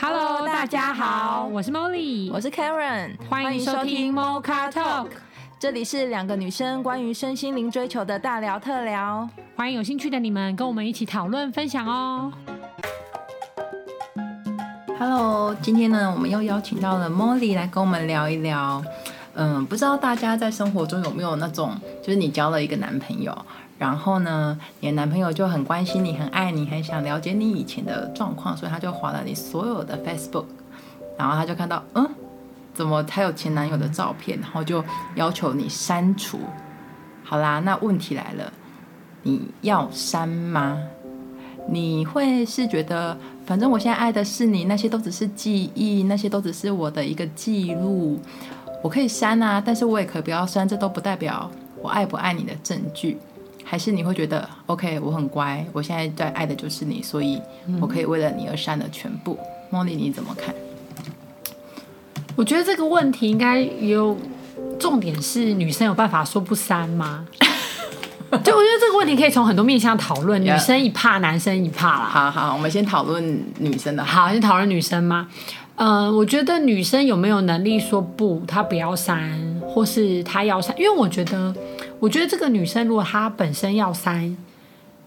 Hello，大家好，我是 Molly，我是 Karen，欢迎收听 Mocha Talk，这里是两个女生关于身心灵追求的大聊特聊，欢迎有兴趣的你们跟我们一起讨论分享哦。Hello，今天呢，我们又邀请到了 Molly 来跟我们聊一聊。嗯，不知道大家在生活中有没有那种，就是你交了一个男朋友，然后呢，你的男朋友就很关心你、很爱你、很想了解你以前的状况，所以他就划了你所有的 Facebook，然后他就看到，嗯，怎么他有前男友的照片，然后就要求你删除。好啦，那问题来了，你要删吗？你会是觉得，反正我现在爱的是你，那些都只是记忆，那些都只是我的一个记录。我可以删啊，但是我也可以不要删，这都不代表我爱不爱你的证据。还是你会觉得，OK，我很乖，我现在在爱的就是你，所以我可以为了你而删了全部。茉莉，你怎么看？我觉得这个问题应该有重点是女生有办法说不删吗？对我觉得这个问题可以从很多面向讨论，女生一怕，男生一怕啦。好好，我们先讨论女生的。好，先讨论女生吗？嗯、呃，我觉得女生有没有能力说不，她不要删，或是她要删？因为我觉得，我觉得这个女生如果她本身要删，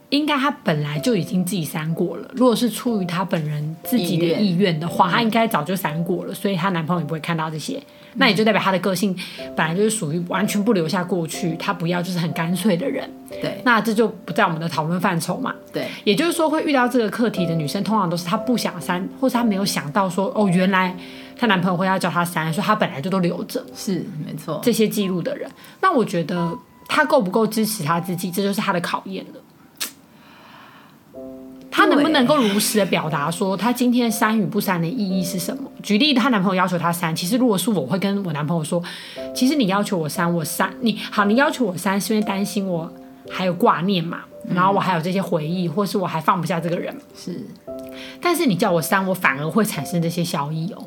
应该她本来就已经自己删过了。如果是出于她本人自己的意愿的话，她应该早就删过了，所以她男朋友也不会看到这些。那也就代表她的个性本来就是属于完全不留下过去，她不要就是很干脆的人。对，那这就不在我们的讨论范畴嘛。对，也就是说会遇到这个课题的女生，通常都是她不想删，或是她没有想到说，哦，原来她男朋友会要叫她删，说她本来就都留着。是，没错。这些记录的人，那我觉得她够不够支持他自己，这就是他的考验了。他能不能够如实的表达说，他今天删与不删的意义是什么？举例，她男朋友要求她删，其实如果是我会跟我男朋友说，其实你要求我删，我删你好，你要求我删是因为担心我还有挂念嘛，然后我还有这些回忆，或是我还放不下这个人。是，但是你叫我删，我反而会产生这些效益哦。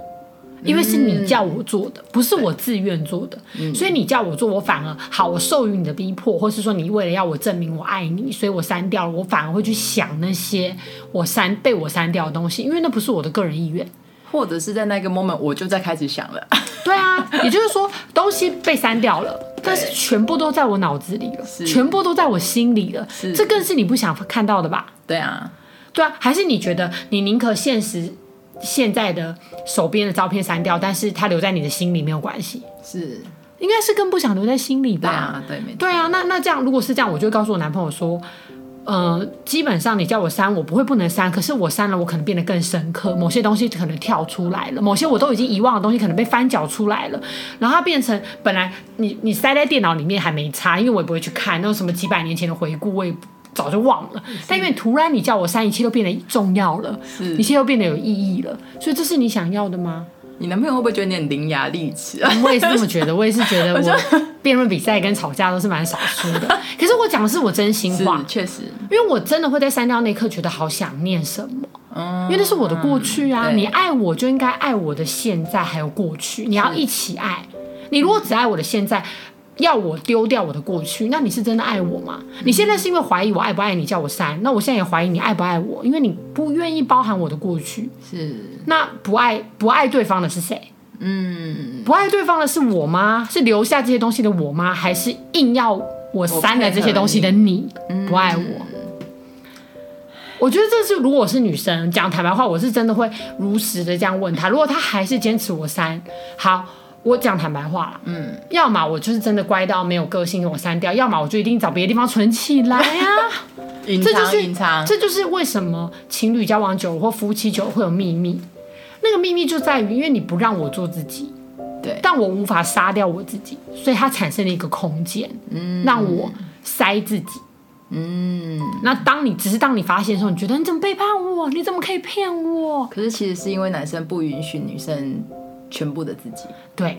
因为是你叫我做的，不是我自愿做的，所以你叫我做，我反而好，我受于你的逼迫，或是说你为了要我证明我爱你，所以我删掉了，我反而会去想那些我删被我删掉的东西，因为那不是我的个人意愿，或者是在那个 moment 我就在开始想了，对啊，也就是说东西被删掉了，但是全部都在我脑子里了，全部都在我心里了，这更是你不想看到的吧？对啊，对啊，还是你觉得你宁可现实？现在的手边的照片删掉，但是它留在你的心里没有关系，是，应该是更不想留在心里吧？对啊，对，没错。对啊，那那这样，如果是这样，我就会告诉我男朋友说，呃，基本上你叫我删，我不会不能删，可是我删了，我可能变得更深刻，某些东西可能跳出来了，某些我都已经遗忘的东西可能被翻搅出来了，然后它变成本来你你塞在电脑里面还没擦，因为我也不会去看那种什么几百年前的回顾，我也不。早就忘了，但因为突然你叫我删，一切都变得重要了，一切都变得有意义了，所以这是你想要的吗？你男朋友会不会觉得你很伶牙俐齿啊？我也是这么觉得，我也是觉得我辩论比赛跟吵架都是蛮少输的。可是我讲的是我真心话，确实，因为我真的会在删掉那一刻觉得好想念什么，嗯，因为那是我的过去啊。你爱我就应该爱我的现在还有过去，你要一起爱。你如果只爱我的现在。要我丢掉我的过去，那你是真的爱我吗？你现在是因为怀疑我爱不爱你叫我删，那我现在也怀疑你爱不爱我，因为你不愿意包含我的过去。是，那不爱不爱对方的是谁？嗯，不爱对方的是我吗？是留下这些东西的我吗？还是硬要我删了这些东西的你不爱我？嗯，我觉得这是如果我是女生讲坦白话，我是真的会如实的这样问他。如果他还是坚持我删，好。我讲坦白话了，嗯，要么我就是真的乖到没有个性，给我删掉；要么我就一定找别的地方存起来呀、啊。隐藏，隐藏，这就是为什么情侣交往久了或夫妻久了会有秘密。那个秘密就在于，因为你不让我做自己，对，但我无法杀掉我自己，所以它产生了一个空间，嗯，让我塞自己，嗯。那当你只是当你发现的时候，你觉得你怎么背叛我？你怎么可以骗我？可是其实是因为男生不允许女生。全部的自己，对，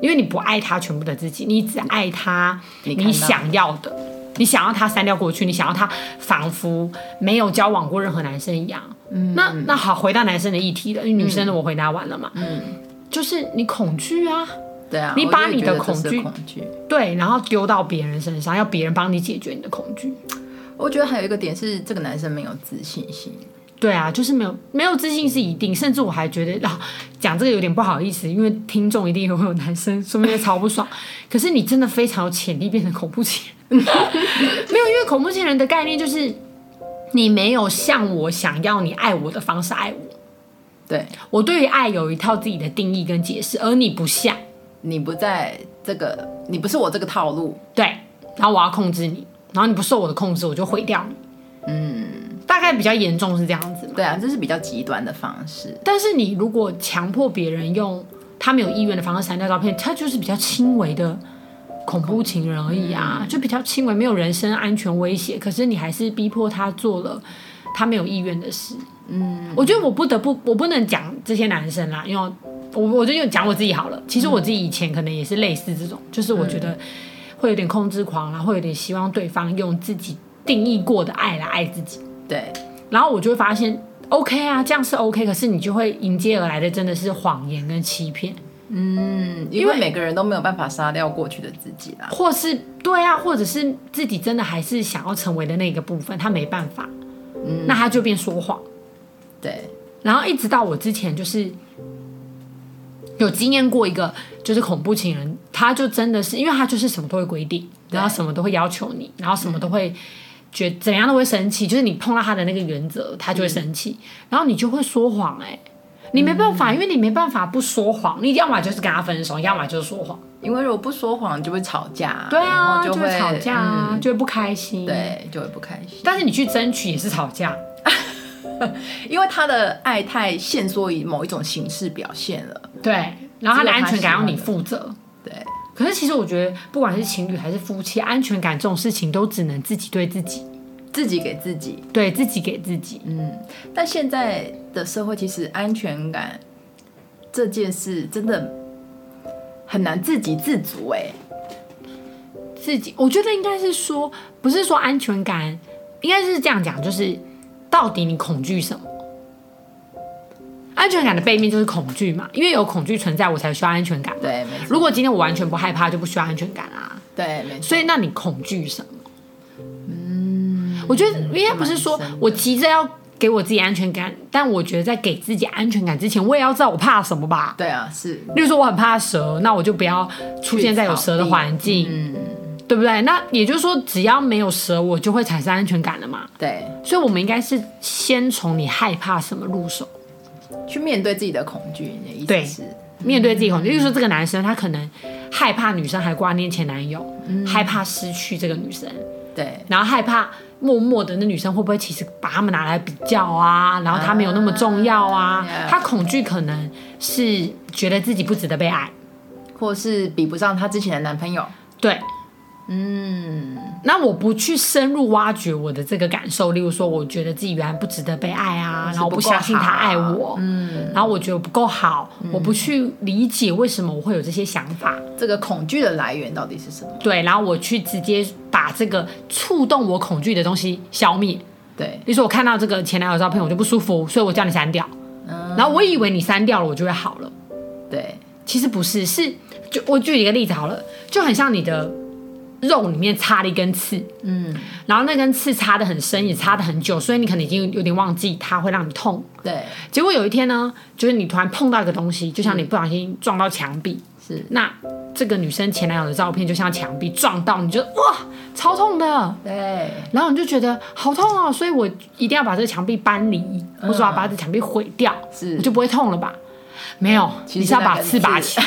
因为你不爱他全部的自己，你只爱他你想要的，你想要他删掉过去，你想要他仿佛没有交往过任何男生一样。嗯，那那好，回到男生的议题了，因为女生的我回答完了嘛。嗯，就是你恐惧啊，对啊，你把你的恐惧，恐惧，对，然后丢到别人身上，要别人帮你解决你的恐惧。我觉得还有一个点是，这个男生没有自信心。对啊，就是没有没有自信是一定，甚至我还觉得啊，讲这个有点不好意思，因为听众一定会有男生 说不定超不爽。可是你真的非常有潜力变成恐怖情人，没有，因为恐怖情人的概念就是你没有像我想要你爱我的方式爱我。对，我对于爱有一套自己的定义跟解释，而你不像，你不在这个，你不是我这个套路。对，然后我要控制你，然后你不受我的控制，我就毁掉你。嗯，大概比较严重是这样子。对啊，这是比较极端的方式。但是你如果强迫别人用他没有意愿的方式删掉照片，他 就是比较轻微的恐怖情人而已啊，嗯、就比较轻微，没有人身安全威胁。可是你还是逼迫他做了他没有意愿的事。嗯，我觉得我不得不，我不能讲这些男生啦，因为我我就用讲我自己好了。其实我自己以前可能也是类似这种，就是我觉得会有点控制狂，然后会有点希望对方用自己定义过的爱来爱自己。对，然后我就会发现，OK 啊，这样是 OK，可是你就会迎接而来的真的是谎言跟欺骗。嗯，因为每个人都没有办法杀掉过去的自己啦，或是对啊，或者是自己真的还是想要成为的那个部分，他没办法，嗯，那他就变说谎。对，然后一直到我之前就是有经验过一个，就是恐怖情人，他就真的是，因为他就是什么都会规定，然后什么都会要求你，然后什么都会觉怎样都会生气，就是你碰到他的那个原则，他就会生气，然后你就会说谎，哎，你没办法，因为你没办法不说谎，你要么就是跟他分手，要么就是说谎，因为如果不说谎就会吵架，对啊，就会吵架，就会不开心，对，就会不开心，但是你去争取也是吵架。因为他的爱太限缩于某一种形式表现了，对，然后他的安全感要你负责，对。可是其实我觉得，不管是情侣还是夫妻，安全感这种事情都只能自己对自己，自己给自己，对自己给自己。嗯，但现在的社会其实安全感这件事真的很难自给自足哎。自己，我觉得应该是说，不是说安全感，应该是这样讲，就是。到底你恐惧什么？安全感的背面就是恐惧嘛，因为有恐惧存在，我才需要安全感。对，如果今天我完全不害怕，就不需要安全感啊。对，没错。所以，那你恐惧什么？嗯，我觉得应该不是说我急着要给我自己安全感，但我觉得在给自己安全感之前，我也要知道我怕什么吧。对啊，是。例如说，我很怕蛇，那我就不要出现在有蛇的环境。嗯。对不对？那也就是说，只要没有蛇，我就会产生安全感了嘛。对，所以我们应该是先从你害怕什么入手，去面对自己的恐惧。你的意思是，对，面对自己恐惧。就是说，这个男生他可能害怕女生还挂念前男友，嗯，害怕失去这个女生，对，然后害怕默默的那女生会不会其实把他们拿来比较啊？然后他没有那么重要啊？啊他恐惧可能是觉得自己不值得被爱，或是比不上他之前的男朋友。对。嗯，那我不去深入挖掘我的这个感受，例如说，我觉得自己原来不值得被爱啊，然后我不相信他爱我，嗯，然后我觉得不够好，嗯，我不去理解为什么我会有这些想法，这个恐惧的来源到底是什么？对，然后我去直接把这个触动我恐惧的东西消灭。对，比如说我看到这个前男友照片，我就不舒服，所以我叫你删掉。嗯，然后我以为你删掉了，我就会好了。对，其实不是，是就我举一个例子好了，就很像你的。肉里面插了一根刺，嗯，然后那根刺插的很深，也插的很久，所以你可能已经有点忘记它会让你痛。对，结果有一天呢，就是你突然碰到一个东西，就像你不小心撞到墙壁，是。那这个女生前男友的照片就像墙壁撞到，你就哇，超痛的。对，然后你就觉得好痛哦，所以我一定要把这个墙壁搬离，或者说要把这墙壁毁掉，是，我就不会痛了吧？没有，你是要把刺拔起来。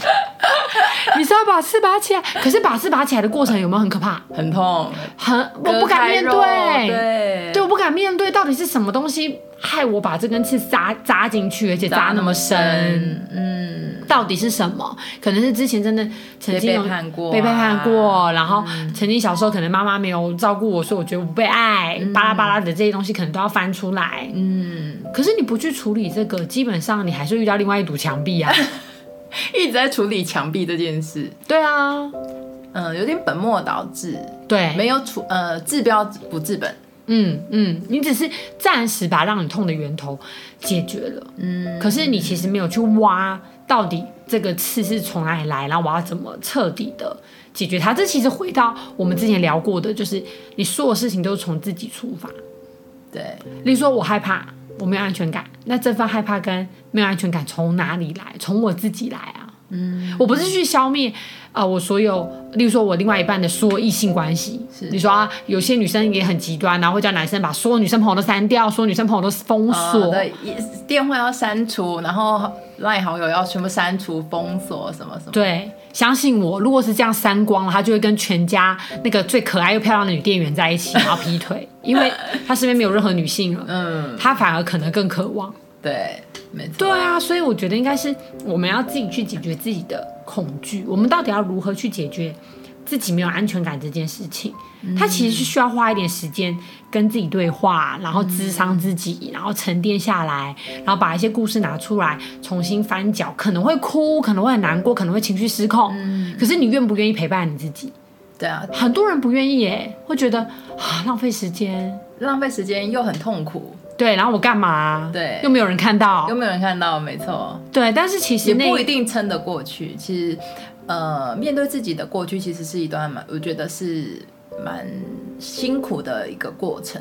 你是要把刺拔起来，可是把刺拔起来的过程有没有很可怕？很痛，很我不敢面对，对，对，我不敢面对，到底是什么东西害我把这根刺扎扎进去，而且扎那么深？嗯，到底是什么？可能是之前真的曾经背叛过，被背叛过，然后曾经小时候可能妈妈没有照顾我，所以我觉得我不被爱，巴拉巴拉的这些东西可能都要翻出来。嗯，可是你不去处理这个，基本上你还是遇到另外一堵墙壁啊。一直在处理墙壁这件事，对啊，嗯，有点本末倒置，对，没有处呃治标不治本，嗯嗯，你只是暂时把让你痛的源头解决了，嗯，可是你其实没有去挖到底这个刺是从哪里来，然后我要怎么彻底的解决它。这其实回到我们之前聊过的，就是你所有事情都是从自己出发，对，例如说我害怕，我没有安全感，那这份害怕跟没有安全感从哪里来？从我自己来啊。嗯，我不是去消灭啊、呃，我所有，例如说我另外一半的所有异性关系。是，你说啊，有些女生也很极端，然后会叫男生把所有女生朋友都删掉，所有女生朋友都封锁，电话要删除，然后赖好友要全部删除、封锁，什么什么。对，相信我，如果是这样删光了，他就会跟全家那个最可爱又漂亮的女店员在一起，然后劈腿，因为他身边没有任何女性了，嗯，他反而可能更渴望。对，没错。对啊，所以我觉得应该是我们要自己去解决自己的恐惧。我们到底要如何去解决自己没有安全感这件事情？他、其实是需要花一点时间跟自己对话，然后咨商自己，嗯、然后沉淀下来，然后把一些故事拿出来重新翻搅，可能会哭，可能会很难过，可能会情绪失控。嗯、可是你愿不愿意陪伴你自己？对啊，很多人不愿意耶，会觉得啊浪费时间，浪费时间又很痛苦。对，然后我干嘛？对，又没有人看到，又没有人看到，没错。对，但是其实也不一定撑得过去。其实，呃，面对自己的过去，其实是一段蛮，我觉得是蛮辛苦的一个过程。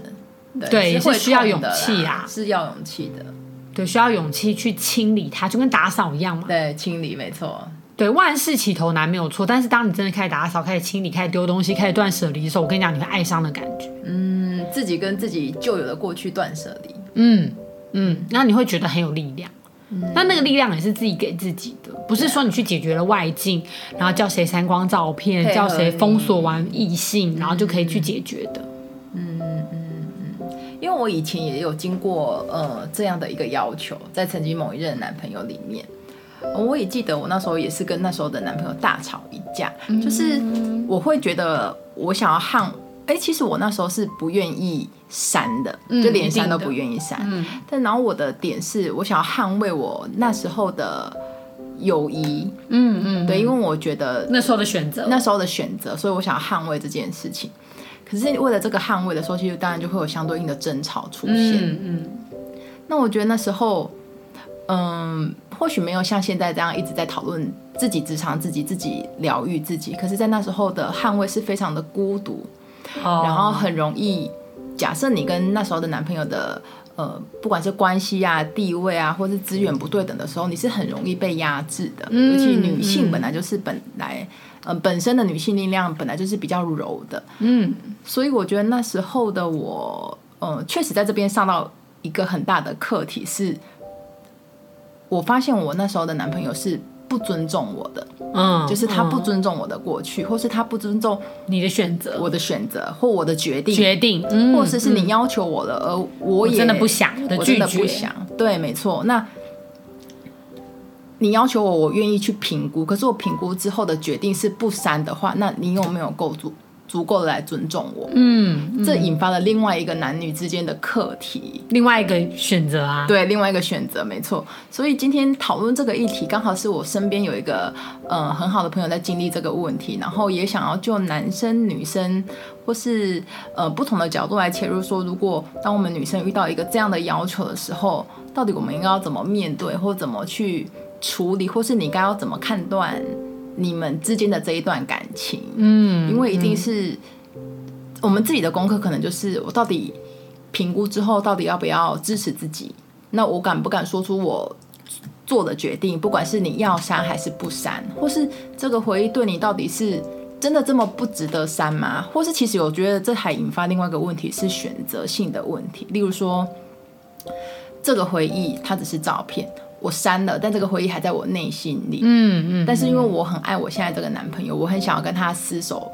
对，对也是需要勇气啊，是要勇气的。对，需要勇气去清理它，就跟打扫一样嘛。对，清理没错。对，万事起头难没有错，但是当你真的开始打扫、开始清理、开始丢东西、开始断舍离的时候，我跟你讲，你会爱上的感觉。嗯。自己跟自己旧有的过去断舍离，嗯嗯，那你会觉得很有力量，那、嗯、那个力量也是自己给自己的，不是说你去解决了外境，然后叫谁删光照片，叫谁封锁完异性，然后就可以去解决的。嗯嗯嗯，因为我以前也有经过呃这样的一个要求，在曾经某一任男朋友里面，我也记得我那时候也是跟那时候的男朋友大吵一架，嗯、就是我会觉得我想要捍。哎，其实我那时候是不愿意删的，嗯、就连删都不愿意删。嗯、但然后我的点是，我想要捍卫我那时候的友谊。嗯嗯，对，因为我觉得那时候的选择，那时候的选择，所以我想要捍卫这件事情。可是为了这个捍卫的时候，其实当然就会有相对应的争吵出现。嗯，嗯，那我觉得那时候，嗯，或许没有像现在这样一直在讨论自己职场、自己自己疗愈自己。可是，在那时候的捍卫是非常的孤独。然后很容易，假设你跟那时候的男朋友的呃，不管是关系啊、地位啊，或是资源不对等的时候，你是很容易被压制的。嗯、尤其女性本来就是本来，嗯、呃，本身的女性力量本来就是比较柔的。嗯，所以我觉得那时候的我，呃，确实在这边上到一个很大的课题是，我发现我那时候的男朋友是。不尊重我的，嗯，就是他不尊重我的过去，嗯、或是他不尊重你的选择，我的选择或我的决定，决定，嗯、或者是你要求我了，而我也我真的不想，我真的不想，对，没错。那你要求我，我愿意去评估，可是我评估之后的决定是不删的话，那你有没有够足？足够的来尊重我，嗯，嗯，这引发了另外一个男女之间的课题，另外一个选择啊，对，另外一个选择，没错。所以今天讨论这个议题，刚好是我身边有一个呃很好的朋友在经历这个问题，然后也想要就男生、女生或是呃不同的角度来切入，说如果当我们女生遇到一个这样的要求的时候，到底我们应该要怎么面对，或怎么去处理，或是你该要怎么判断？你们之间的这一段感情，嗯，因为一定是我们自己的功课，可能就是我到底评估之后，到底要不要支持自己？那我敢不敢说出我做的决定？不管是你要删还是不删，或是这个回忆对你到底是真的这么不值得删吗？或是其实我觉得这还引发另外一个问题，是选择性的问题。例如说，这个回忆它只是照片。我删了，但这个回忆还在我内心里。嗯嗯。嗯，但是因为我很爱我现在这个男朋友，我很想要跟他厮守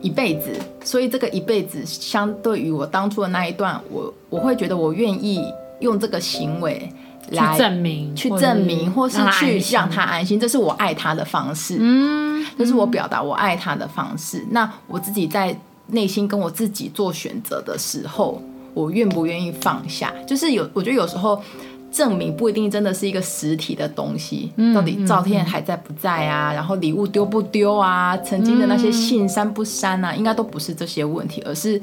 一辈子，所以这个一辈子相对于我当初的那一段，我我会觉得我愿意用这个行为来证明，去证明，或是去让他安心，这是我爱他的方式。嗯，这是我表达我爱他的方式。嗯，那我自己在内心跟我自己做选择的时候，我愿不愿意放下？就是有，我觉得有时候。证明不一定真的是一个实体的东西，嗯、到底照片还在不在啊？嗯、然后礼物丢不丢啊？曾经的那些信删不删啊？嗯、应该都不是这些问题，而是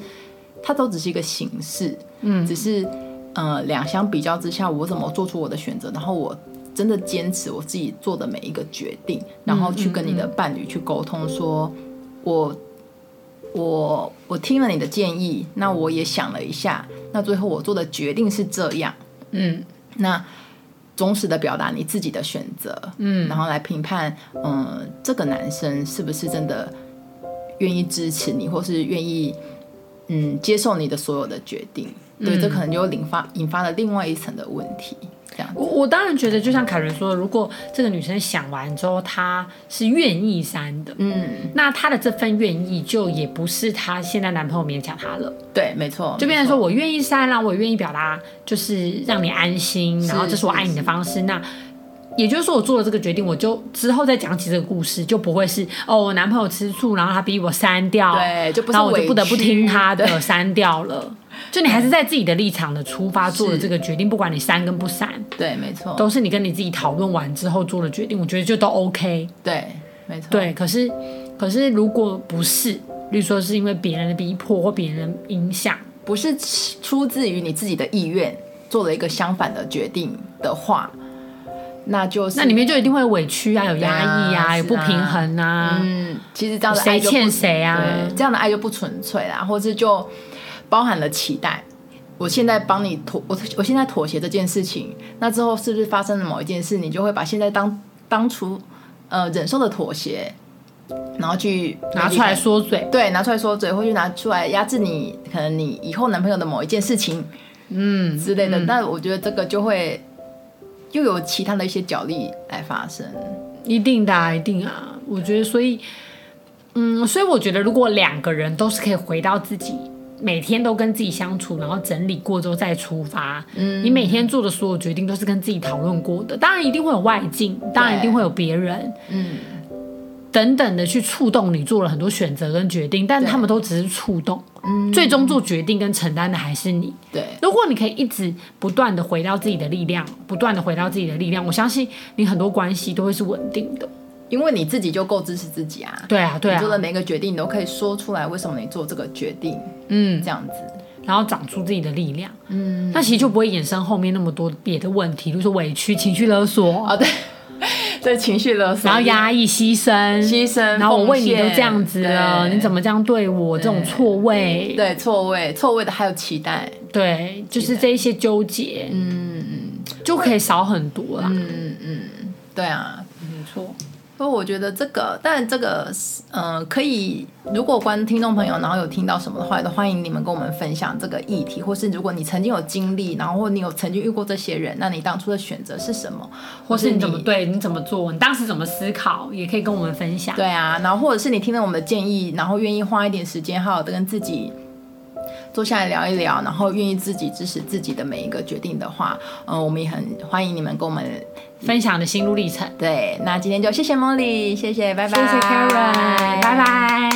它都只是一个形式。嗯，只是呃两相比较之下，我怎么做出我的选择？然后我真的坚持我自己做的每一个决定，然后去跟你的伴侣去沟通说，说我我我听了你的建议，那我也想了一下。那最后我做的决定是这样，嗯，那忠实的表达你自己的选择，嗯，然后来评判，嗯，这个男生是不是真的愿意支持你，或是愿意，嗯，接受你的所有的决定，对，这可能就引发引发了另外一层的问题。我我当然觉得，就像凯伦说的，如果这个女生想完之后，她是愿意删的，嗯，那她的这份愿意就也不是她现在男朋友勉强她了，对，没错，就变成说我愿意删啦，我愿意表达，就是让你安心，然后这是我爱你的方式。那也就是说，我做了这个决定，我就之后再讲起这个故事，就不会是哦，我男朋友吃醋，然后他逼我删掉，对，就不是，然后我就不得不听他的删掉了。就你还是在自己的立场的出发做了这个决定，不管你删跟不删，对，没错，都是你跟你自己讨论完之后做的决定。我觉得就都 OK，对，没错，对。可是，可是如果不是，比如说是因为别人的逼迫或别人影响，不是出自于你自己的意愿做了一个相反的决定的话，那就是那里面就一定会委屈啊，有压抑啊，啊有不平衡啊。嗯，其实这样的爱谁欠谁啊？这样的爱就不纯粹啦，或者就。包含了期待，我现在帮你妥，我我现在妥协这件事情，那之后是不是发生了某一件事，你就会把现在当当初呃忍受的妥协，然后去拿出来说嘴，对，拿出来说嘴，或去拿出来压制你可能你以后男朋友的某一件事情，嗯之类的。那、嗯、我觉得这个就会又有其他的一些角力来发生，一定的、啊，一定啊。我觉得，所以，嗯，所以我觉得，如果两个人都是可以回到自己。每天都跟自己相处，然后整理过之后再出发。嗯，你每天做的所有决定都是跟自己讨论过的，当然一定会有外境，当然一定会有别人，嗯，等等的去触动你做了很多选择跟决定，但他们都只是触动，嗯，最终做决定跟承担的还是你。对，如果你可以一直不断的回到自己的力量，不断的回到自己的力量，我相信你很多关系都会是稳定的。因为你自己就够支持自己啊，对啊，对啊，你做的每个决定你都可以说出来，为什么你做这个决定，嗯，这样子，然后长出自己的力量，嗯，那其实就不会衍生后面那么多别的问题，比如说委屈、情绪勒索啊，对，对，情绪勒索，然后压抑、牺牲、牺牲，然后我为你都这样子了，你怎么这样对我？这种错位，对，错位，错位的还有期待，对，就是这一些纠结，嗯嗯，就可以少很多啦，嗯嗯，对啊，没错。所以我觉得这个，但这个，嗯、呃，可以，如果观听众朋友，然后有听到什么的话，都欢迎你们跟我们分享这个议题，或是如果你曾经有经历，然后或你有曾经遇过这些人，那你当初的选择是什么，或是你怎么对，你怎么做，你当时怎么思考，也可以跟我们分享。对啊，然后或者是你听了我们的建议，然后愿意花一点时间，好好的跟自己坐下来聊一聊，然后愿意自己支持自己的每一个决定的话，嗯、呃，我们也很欢迎你们跟我们。分享的心路历程，对，那今天就谢谢 Molly，谢谢，拜拜，谢谢 Karen，拜拜。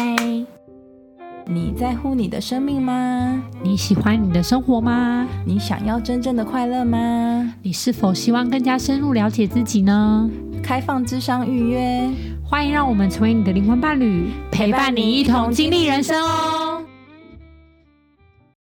你在乎你的生命吗？你喜欢你的生活吗？你想要真正的快乐吗？你是否希望更加深入了解自己呢？开放智商预约，欢迎让我们成为你的灵魂伴侣，陪伴你一同经历人生哦。